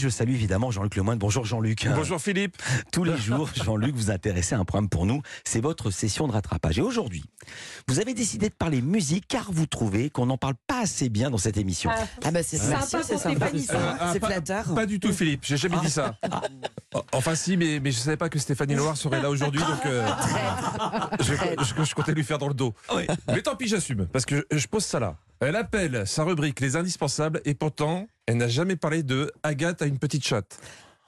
je salue évidemment Jean-Luc Lemoyne. Bonjour Jean-Luc. Bonjour Philippe. Tous les jours, Jean-Luc, vous intéressez à un programme pour nous. C'est votre session de rattrapage. Et aujourd'hui, vous avez décidé de parler musique car vous trouvez qu'on n'en parle pas assez bien dans cette émission. Ah bah c'est Sympa c'est sympa. Euh, ah, C'est pas- flatteur. Pas du tout Philippe, j'ai jamais dit ça. Enfin si, mais, mais je savais pas que Stéphanie Loire serait là aujourd'hui, donc euh, je, je- je comptais lui faire dans le dos. Oui. Mais tant pis, j'assume, parce que je, je pose ça là. Elle appelle sa rubrique Les Indispensables, et pourtant, elle n'a jamais parlé de Agathe a une petite chatte.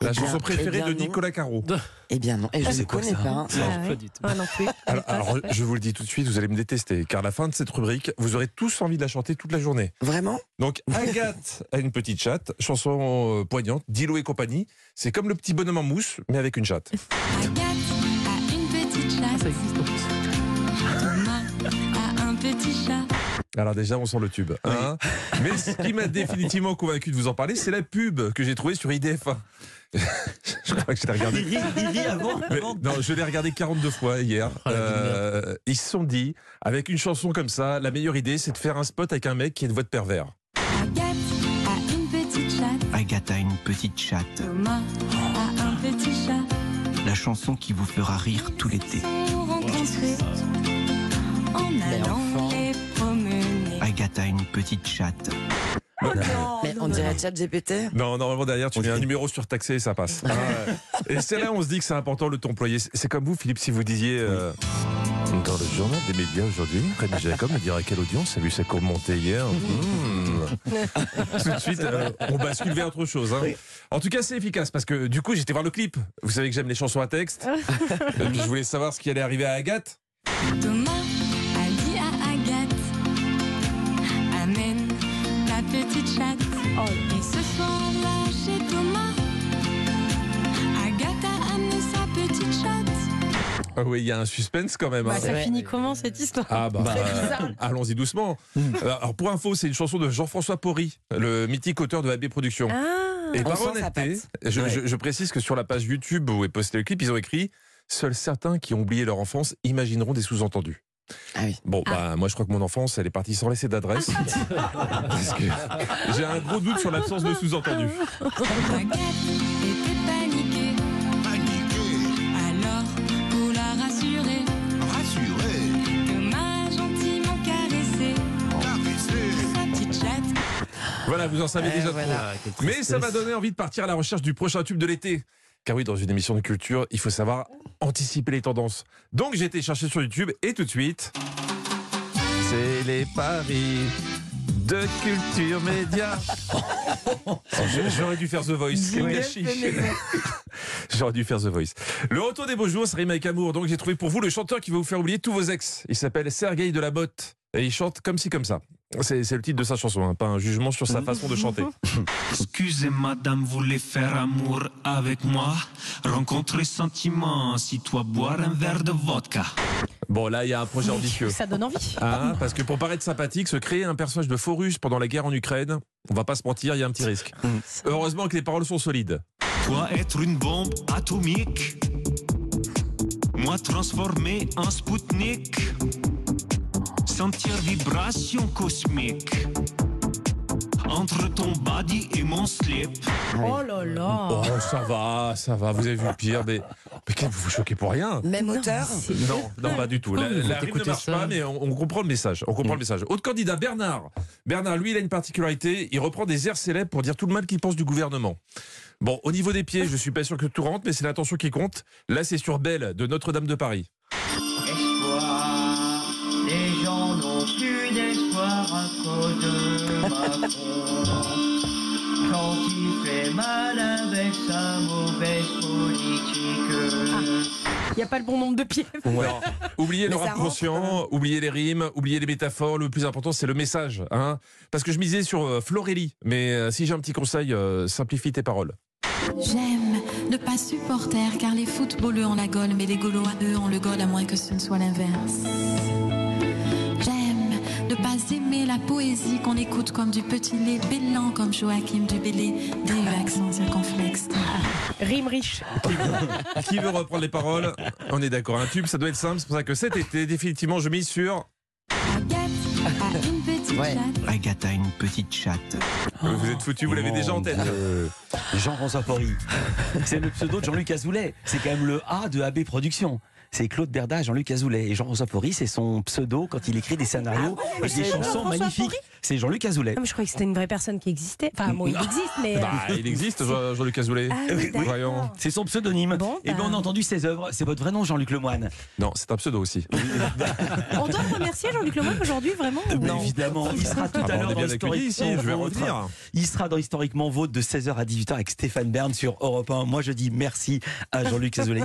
La Eh bien, chanson préférée eh bien, de. Nicolas Caro. Eh bien non, et je c'est ne connais pas. hein. Ah ouais. Ah non plus. Alors, alors, je vous le dis tout de suite, vous allez me détester, car à la fin de cette rubrique, vous aurez tous envie de la chanter toute la journée. Vraiment? Donc Agathe a une petite chatte, chanson euh, poignante, Dilo et compagnie. C'est comme le petit bonhomme en mousse, mais avec une chatte. Agathe a une petite chatte. Alors déjà, on sent le tube. hein. mais ce qui m'a définitivement convaincu de vous en parler, c'est la pub que j'ai trouvée sur IDF1. je crois que je l'ai regardé. Avant, avant. non, je l'ai regardé 42 fois hier. Euh, ils se sont dit, avec une chanson comme ça, la meilleure idée, c'est de faire un spot avec un mec qui a une voix de pervers. Agathe a une petite chatte. Agathe a une petite chatte, Thomas a un petit chat. la chanson qui vous fera rire tout l'été. En une petite chatte. Mais on dirait chat GPT Non, normalement derrière, tu On mets un numéro surtaxé et ça passe. Ah ouais. Et c'est là où on se dit que c'est important le ton employé. C'est- C'est comme vous, Philippe, si vous disiez euh, dans le journal des médias aujourd'hui, Rémi Jacob me dira quelle audience a vu sa courbe monter hier. Mmh. Tout de suite, euh, on bascule vers autre chose. hein. Oui. En tout cas, c'est efficace parce que du coup, j'étais voir le clip. Vous savez que j'aime les chansons à texte. Et puis, je voulais savoir ce qui allait arriver à Agathe. Thomas Et ce soir-là, chez Thomas, Agathe a amené sa petite chatte. Ah oui, il y a un suspense quand même. hein. Bah, ça Ouais. finit comment cette histoire Ah bah, Bah, euh, allons-y doucement. Euh, Alors pour info, c'est une chanson de Jean-François Porry, le mythique auteur de AB Productions. Ah, Et par honnêteté, patte. je, Ouais. je- je précise que sur la page YouTube où est posté le clip, ils ont écrit Seuls certains qui ont oublié leur enfance imagineront des sous-entendus. Ah oui. Bon, bah, moi je crois que mon enfance, elle est partie sans laisser d'adresse. parce que j'ai un gros doute sur l'absence de sous-entendus. Agathe était paniquée. Alors, pour la rassurer, Thomas a gentiment caressé sa petite chatte. Voilà, vous en savez Eh, déjà voilà. trop. Mais ça m'a donné envie de partir à la recherche du prochain tube de l'été. Car oui, dans une émission de culture, il faut savoir anticiper les tendances. Donc j'ai été chercher sur YouTube et tout de suite, c'est les paris de Culture Média. Je- J'aurais dû faire The Voice. J'aurais dû faire The Voice. Le retour des beaux jours, rime avec amour. Donc j'ai trouvé pour vous le chanteur qui va vous faire oublier tous vos ex. Il s'appelle Sergei Delabotte. Et il chante comme ci, comme ça. C'est le titre de sa chanson, hein, pas un jugement sur sa façon de chanter. Excusez madame, voulez faire amour avec moi? Rencontrer sentiment, si toi boire un verre de vodka. Bon, là, il y a un projet ambitieux. ça donne envie. Hein, parce que pour paraître sympathique, se créer un personnage de faux russe pendant la guerre en Ukraine, on va pas se mentir, il y a un petit risque. Heureusement que les paroles sont solides. Toi être une bombe atomique Moi transformé en Spoutnik Sentir vibration cosmique Entre ton body et mon slip Oh là là. Oh, ça va, ça va, vous avez vu le pire, mais, mais vous vous choquez pour rien? Même auteur? Non, non, pas du tout. La, la rime ne marche ça? pas, mais on, on comprend le message. On comprend le message. Autre candidat, Bernard. Bernard, lui, il a une particularité. Il reprend des airs célèbres pour dire tout le mal qu'il pense du gouvernement. Bon, au niveau des pieds, je suis pas sûr que tout rentre, mais c'est l'intention qui compte. Là, c'est sur Belle de Notre-Dame de Paris. De Macron. Quand il fait mal avec sa mauvaise politique. Il n'y a pas le bon nombre de pieds. Oubliez le Mais rap conscient, oubliez les rimes, oubliez les métaphores. Le plus important, c'est le message. Hein Parce que je misais sur euh, Florélie. Mais euh, si j'ai un petit conseil, euh, simplifie tes paroles. J'aime ne pas supporter car les footballeux ont la gaule, mais les gaulois, eux, ont le goal à moins que ce ne soit l'inverse. La poésie qu'on écoute comme du petit lait, bêlant comme Joachim du Bélé, des accent circonflexe. Rime riche. Qui veut reprendre les paroles? On est d'accord. Un tube, ça doit être simple. C'est pour ça que cet été, définitivement, je mise sur. Agathe a une petite Ouais. chatte. Agathe a une petite chatte. Vous êtes foutu, vous l'avez déjà en tête. Jean-François Porry. C'est le pseudo de Jean-Luc Azoulay. C'est quand même le A de AB Productions. C'est Claude Berda et Jean-Luc Azoulay. Et Jean-François Porry, c'est son pseudo quand il écrit des scénarios et des chansons magnifiques. C'est Jean-Luc Azoulay. Non, mais je croyais que c'était une vraie personne qui existait. Enfin, bon, il existe, mais. euh, Bah, il existe, Jean- Jean-Luc Azoulay. Ah oui, d'accord. Voyons. C'est son pseudonyme. Bon, et bien bah. on a entendu ses œuvres. C'est votre vrai nom, Jean-Luc Lemoine. Non, c'est un pseudo aussi. On doit remercier Jean-Luc Lemoyne aujourd'hui, vraiment Mais Non. évidemment, il sera tout Ah à bah, l'heure dans bien accueillis ici, je vais Historiquement. Il sera dans Historiquement Vôtre de 16h à 18h avec Stéphane Bern sur Europe 1. Moi, je dis merci à Jean-Luc Azoulay.